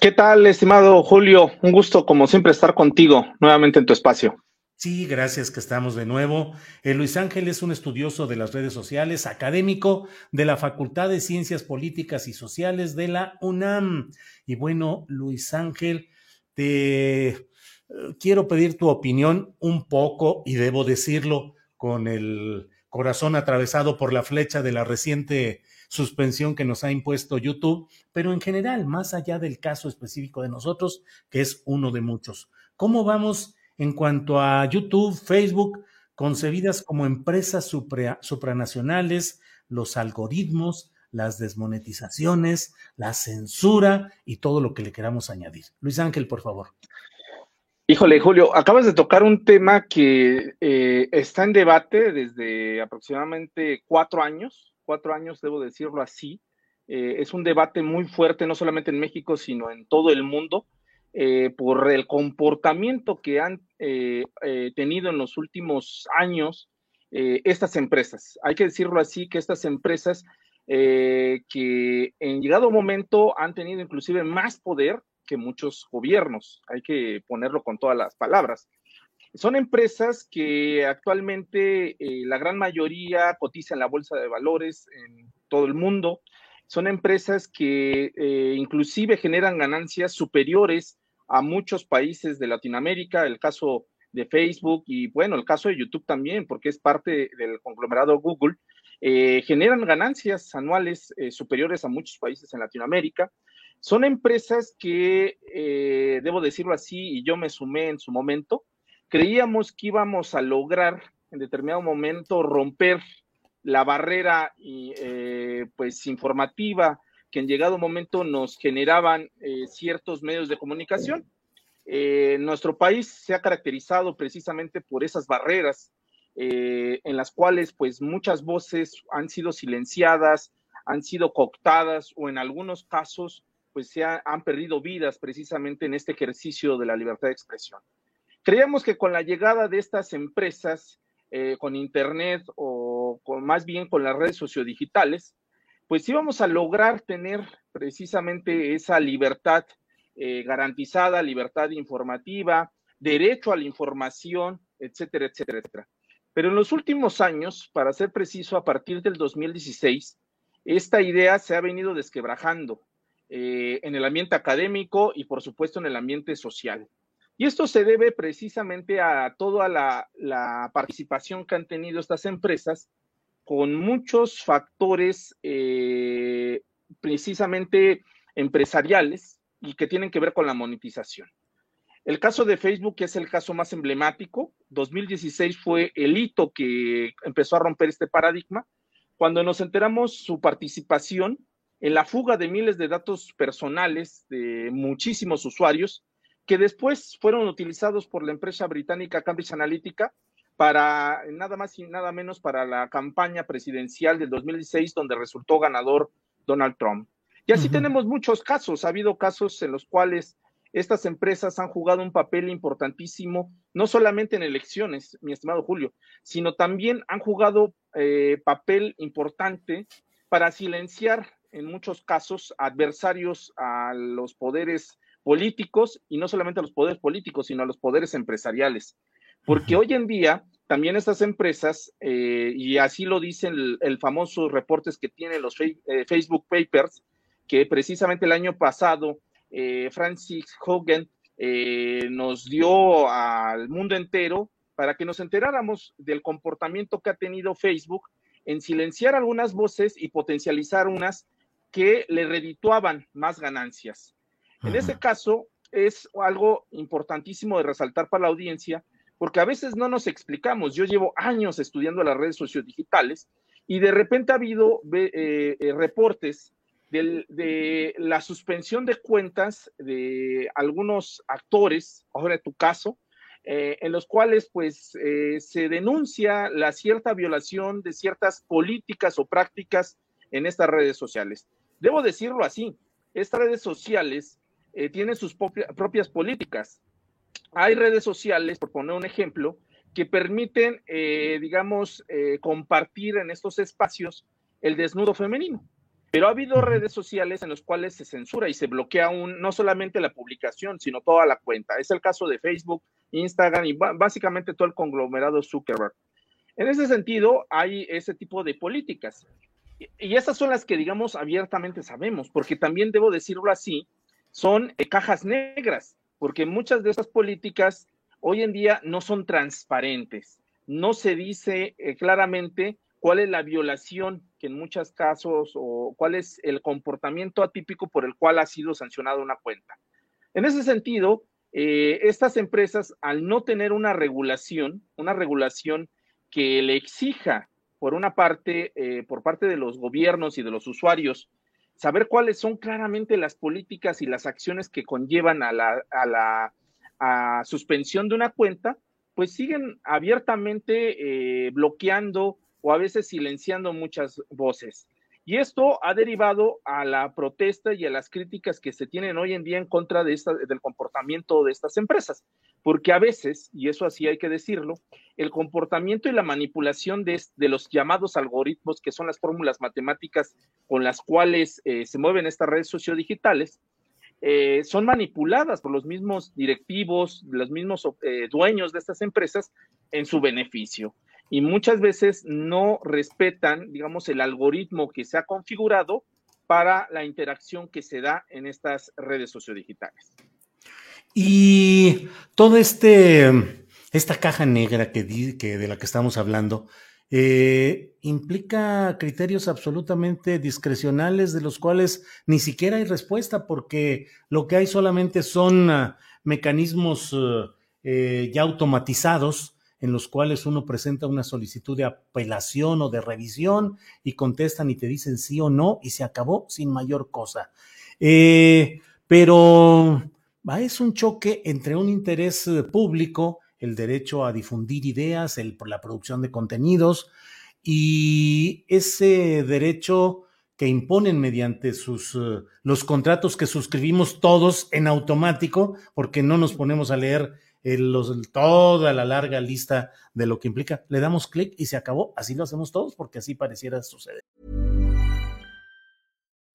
¿Qué tal, estimado Julio? Un gusto, como siempre, estar contigo nuevamente en tu espacio. Sí, gracias que estamos de nuevo. Eh, Luis Ángel es un estudioso de las redes sociales, académico de la Facultad de Ciencias Políticas y Sociales de la UNAM. Y bueno, Luis Ángel, te eh, quiero pedir tu opinión un poco, y debo decirlo, con el corazón atravesado por la flecha de la reciente suspensión que nos ha impuesto YouTube, pero en general, más allá del caso específico de nosotros, que es uno de muchos. ¿Cómo vamos en cuanto a YouTube, Facebook, concebidas como empresas supranacionales, los algoritmos, las desmonetizaciones, la censura y todo lo que le queramos añadir? Luis Ángel, por favor. Híjole, Julio, acabas de tocar un tema que eh, está en debate desde aproximadamente cuatro años cuatro años, debo decirlo así. Eh, es un debate muy fuerte, no solamente en México, sino en todo el mundo, eh, por el comportamiento que han eh, tenido en los últimos años estas empresas. Hay que decirlo así, que estas empresas que en llegado momento han tenido inclusive más poder que muchos gobiernos, hay que ponerlo con todas las palabras. Son empresas que actualmente eh, la gran mayoría cotizan en la bolsa de valores en todo el mundo. Son empresas que eh, inclusive generan ganancias superiores a muchos países de Latinoamérica, el caso de Facebook y bueno, el caso de YouTube también, porque es parte del conglomerado Google, eh, generan ganancias anuales superiores a muchos países en Latinoamérica. Son empresas que, debo decirlo así, y yo me sumé en su momento, creíamos que íbamos a lograr en determinado momento romper la barrera eh, pues informativa que en llegado momento nos generaban eh, ciertos medios de comunicación. Eh, nuestro país se ha caracterizado precisamente por esas barreras en las cuales pues muchas voces han sido silenciadas, han sido cooptadas o en algunos casos pues se han perdido vidas precisamente en este ejercicio de la libertad de expresión. Creíamos que con la llegada de estas empresas, eh, con Internet o más bien con las redes sociodigitales, pues íbamos a lograr tener precisamente esa libertad eh, garantizada, libertad informativa, derecho a la información, etcétera, etcétera, etcétera. Pero en los últimos años, para ser preciso, a partir del 2016, esta idea se ha venido desquebrajando eh, en el ambiente académico y, por supuesto, en el ambiente social. Y esto se debe precisamente a toda la, participación que han tenido estas empresas con muchos factores eh, precisamente empresariales y que tienen que ver con la monetización. El caso de Facebook es el caso más emblemático. 2016 fue el hito que empezó a romper este paradigma cuando nos enteramos su participación en la fuga de miles de datos personales de muchísimos usuarios que después fueron utilizados por la empresa británica Cambridge Analytica para nada más y nada menos para la campaña presidencial del 2016 donde resultó ganador Donald Trump. Y así tenemos muchos casos, ha habido casos en los cuales estas empresas han jugado un papel importantísimo, no solamente en elecciones, mi estimado Julio, sino también han jugado eh, papel importante para silenciar en muchos casos adversarios a los poderes políticos y no solamente a los poderes políticos, sino a los poderes empresariales. Porque hoy en día también estas empresas, eh, y así lo dicen el, famoso reportes que tienen los eh, Facebook Papers, que precisamente el año pasado eh, Francis Hogan nos dio al mundo entero para que nos enteráramos del comportamiento que ha tenido Facebook en silenciar algunas voces y potencializar unas que le redituaban más ganancias. En ese caso, es algo importantísimo de resaltar para la audiencia, porque a veces no nos explicamos. Yo llevo años estudiando las redes sociodigitales y de repente ha habido eh, eh, reportes de, la suspensión de cuentas de algunos actores, ahora en tu caso, eh, en los cuales pues se denuncia la cierta violación de ciertas políticas o prácticas en estas redes sociales. Debo decirlo así, estas redes sociales tienen sus propias políticas hay redes sociales, por poner un ejemplo, que permiten, eh, digamos, eh, compartir en estos espacios el desnudo femenino. Pero ha habido redes sociales en las cuales se censura y se bloquea un, no solamente la publicación, sino toda la cuenta. Es el caso de Facebook, Instagram y básicamente todo el conglomerado Zuckerberg. En ese sentido, hay ese tipo de políticas. Y esas son las que, digamos, abiertamente sabemos, porque también debo decirlo así, son eh, cajas negras porque muchas de esas políticas hoy en día no son transparentes. No se dice eh, claramente cuál es la violación que en muchos casos o cuál es el comportamiento atípico por el cual ha sido sancionada una cuenta. En ese sentido, eh, estas empresas, al no tener una regulación, una regulación que le exija, por una parte, por parte de los gobiernos y de los usuarios, saber cuáles son claramente las políticas y las acciones que conllevan a la, a la suspensión de una cuenta, pues siguen abiertamente eh, bloqueando o a veces silenciando muchas voces. Y esto ha derivado a la protesta y a las críticas que se tienen hoy en día en contra de esta, del comportamiento de estas empresas, porque a veces, y eso así hay que decirlo, el comportamiento y la manipulación de, los llamados algoritmos, que son las fórmulas matemáticas con las cuales eh, se mueven estas redes sociodigitales, eh, son manipuladas por los mismos directivos, los mismos eh, dueños de estas empresas en su beneficio y muchas veces no respetan, digamos, el algoritmo que se ha configurado para la interacción que se da en estas redes sociodigitales. Y toda este, esta caja negra que, de la que estamos hablando eh, implica criterios absolutamente discrecionales de los cuales ni siquiera hay respuesta porque lo que hay solamente son uh, mecanismos uh, eh, ya automatizados en los cuales uno presenta una solicitud de apelación o de revisión y contestan y te dicen sí o no y se acabó sin mayor cosa. Eh, pero es un choque entre un interés eh, público, el derecho a difundir ideas, la producción de contenidos y ese derecho que imponen mediante sus eh, los contratos que suscribimos todos en automático, porque no nos ponemos a leer los, toda la larga lista de lo que implica. Le damos clic y se acabó. Así lo hacemos todos porque así pareciera suceder.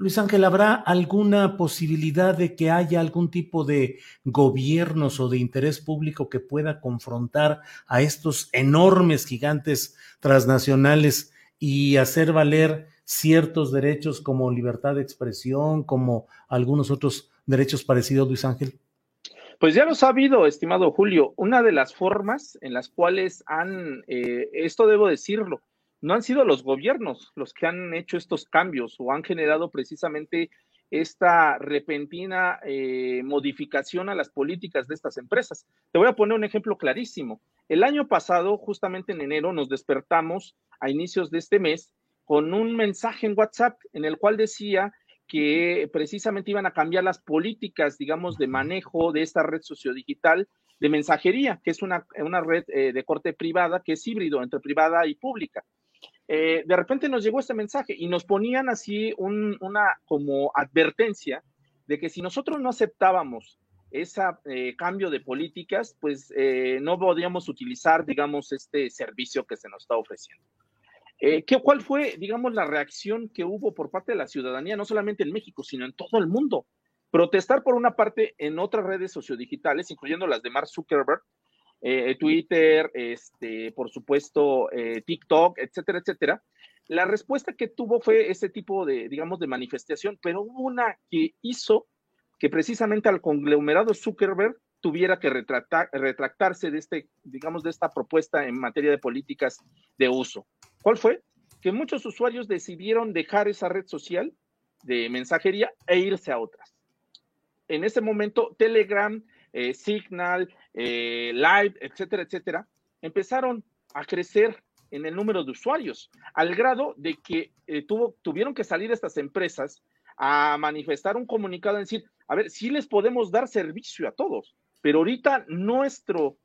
Luis Ángel, ¿habrá alguna posibilidad de que haya algún tipo de gobiernos o de interés público que pueda confrontar a estos enormes gigantes transnacionales y hacer valer ciertos derechos como libertad de expresión, como algunos otros derechos parecidos, Luis Ángel? Pues ya lo ha sabido, estimado Julio. Una de las formas en las cuales han, eh, esto debo decirlo, no han sido los gobiernos los que han hecho estos cambios o han generado precisamente esta repentina eh, modificación a las políticas de estas empresas. Te voy a poner un ejemplo clarísimo. El año pasado, justamente en enero, nos despertamos a inicios de este mes con un mensaje en WhatsApp en el cual decía que precisamente iban a cambiar las políticas, digamos, de manejo de esta red sociodigital de mensajería, que es una, una red eh, de corte privada, que es híbrido entre privada y pública. Eh, de repente nos llegó este mensaje y nos ponían así una como advertencia de que si nosotros no aceptábamos ese eh, cambio de políticas, pues eh, no podíamos utilizar, digamos, este servicio que se nos está ofreciendo. ¿qué, ¿Cuál fue, digamos, la reacción que hubo por parte de la ciudadanía, no solamente en México, sino en todo el mundo? Protestar por una parte en otras redes sociodigitales, incluyendo las de Mark Zuckerberg, eh, Twitter, este, por supuesto, eh, TikTok, etcétera, etcétera. La respuesta que tuvo fue ese tipo de, digamos, de manifestación, pero hubo una que hizo que precisamente al conglomerado Zuckerberg tuviera que retractarse de este, digamos, de esta propuesta en materia de políticas de uso. ¿Cuál fue? Que muchos usuarios decidieron dejar esa red social de mensajería e irse a otras. En ese momento, Telegram eh, Signal, eh, Live, etcétera, etcétera, empezaron a crecer en el número de usuarios, al grado de que eh, tuvieron que salir estas empresas a manifestar un comunicado en decir, a ver, sí les podemos dar servicio a todos, pero ahorita nuestro,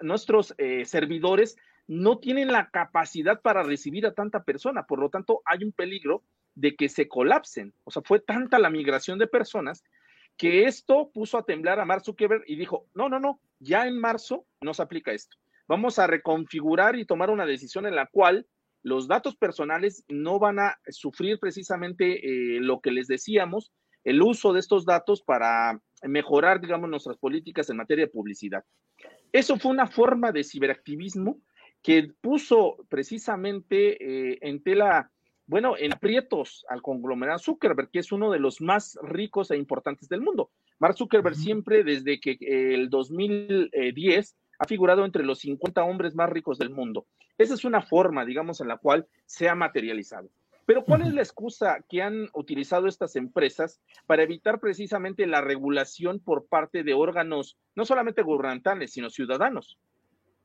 nuestros servidores no tienen la capacidad para recibir a tanta persona, por lo tanto hay un peligro de que se colapsen. O sea, fue tanta la migración de personas que esto puso a temblar a Mark Zuckerberg y dijo, no, no, no, ya en marzo no se aplica esto. Vamos a reconfigurar y tomar una decisión en la cual los datos personales no van a sufrir precisamente eh, lo que les decíamos, el uso de estos datos para mejorar, digamos, nuestras políticas en materia de publicidad. Eso fue una forma de ciberactivismo que puso precisamente eh, en tela bueno, en aprietos al conglomerado Zuckerberg, que es uno de los más ricos e importantes del mundo. Mark Zuckerberg siempre, desde que el 2010, ha figurado entre los 50 hombres más ricos del mundo. Esa es una forma, digamos, en la cual se ha materializado. Pero ¿cuál es la excusa que han utilizado estas empresas para evitar precisamente la regulación por parte de órganos, no solamente gubernamentales, sino ciudadanos?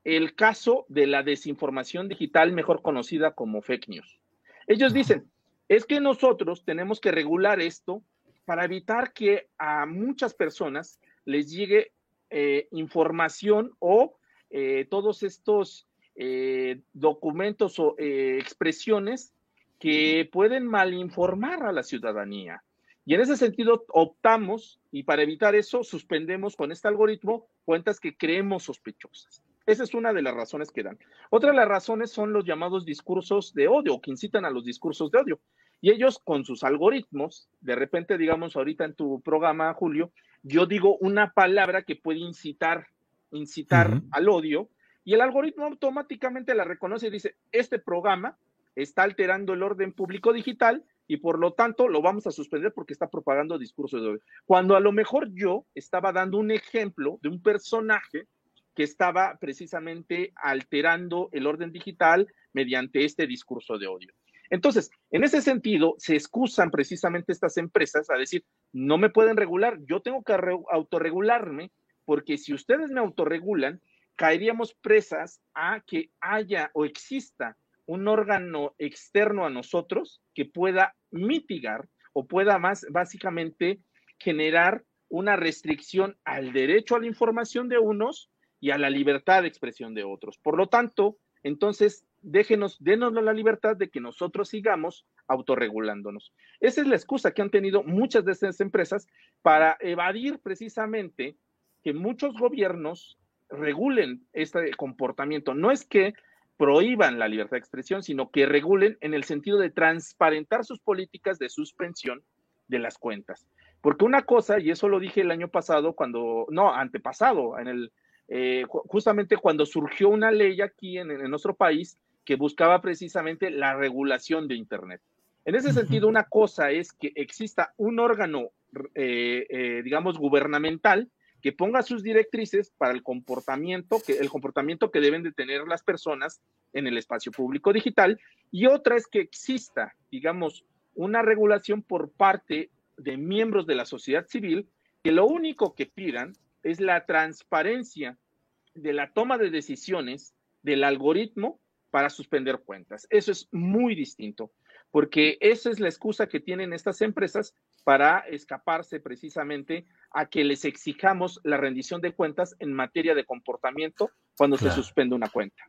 El caso de la desinformación digital, mejor conocida como fake news. Ellos dicen, es que nosotros tenemos que regular esto para evitar que a muchas personas les llegue eh, información o eh, todos estos eh, documentos o expresiones que pueden malinformar a la ciudadanía. Y en ese sentido optamos y para evitar eso suspendemos con este algoritmo cuentas que creemos sospechosas. Esa es una de las razones que dan. Otra de las razones son los llamados discursos de odio, que incitan a los discursos de odio. Y ellos con sus algoritmos, de repente, digamos, ahorita en tu programa, Julio, yo digo una palabra que puede incitar, incitar al odio, y el algoritmo automáticamente la reconoce y dice, este programa está alterando el orden público digital y por lo tanto lo vamos a suspender porque está propagando discursos de odio. Cuando a lo mejor yo estaba dando un ejemplo de un personaje que estaba precisamente alterando el orden digital mediante este discurso de odio. Entonces, en ese sentido, se excusan precisamente estas empresas a decir, no me pueden regular, yo tengo que autorregularme, porque si ustedes me autorregulan, caeríamos presas a que haya o exista un órgano externo a nosotros que pueda mitigar o pueda más básicamente generar una restricción al derecho a la información de unos y a la libertad de expresión de otros. Por lo tanto, entonces, déjenos, denos la libertad de que nosotros sigamos autorregulándonos. Esa es la excusa que han tenido muchas de estas empresas para evadir precisamente que muchos gobiernos regulen este comportamiento. No es que prohíban la libertad de expresión, sino que regulen en el sentido de transparentar sus políticas de suspensión de las cuentas. Porque una cosa, y eso lo dije el año pasado, cuando, no, antepasado, en el, eh, justamente cuando surgió una ley aquí en, nuestro país que buscaba precisamente la regulación de Internet. En ese sentido, una cosa es que exista un órgano, eh, eh, digamos, gubernamental que ponga sus directrices para el comportamiento, que, el comportamiento que deben de tener las personas en el espacio público digital, y otra es que exista, digamos, una regulación por parte de miembros de la sociedad civil que lo único que pidan es la transparencia de la toma de decisiones del algoritmo para suspender cuentas. Eso es muy distinto, porque esa es la excusa que tienen estas empresas para escaparse precisamente a que les exijamos la rendición de cuentas en materia de comportamiento cuando se suspende una cuenta.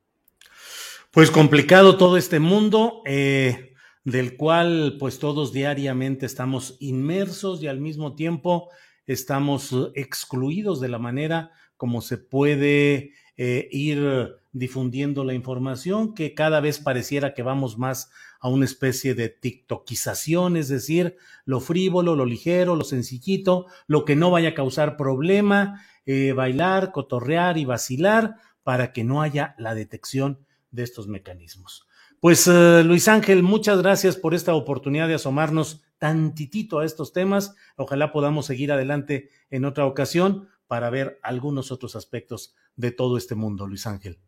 Pues complicado todo este mundo. Eh, del cual pues todos diariamente estamos inmersos y al mismo tiempo estamos excluidos de la manera como se puede eh, ir difundiendo la información, que cada vez pareciera que vamos más a una especie de tiktokización, es decir, lo frívolo, lo ligero, lo sencillito, lo que no vaya a causar problema, eh, bailar, cotorrear y vacilar para que no haya la detección de estos mecanismos. Pues eh, Luis Ángel, muchas gracias por esta oportunidad de asomarnos tantitito a estos temas. Ojalá podamos seguir adelante en otra ocasión para ver algunos otros aspectos de todo este mundo, Luis Ángel.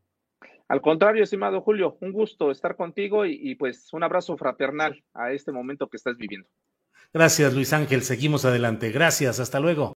Al contrario, estimado Julio, un gusto estar contigo y, y pues un abrazo fraternal a este momento que estás viviendo. Gracias, Luis Ángel. Seguimos adelante. Gracias. Hasta luego.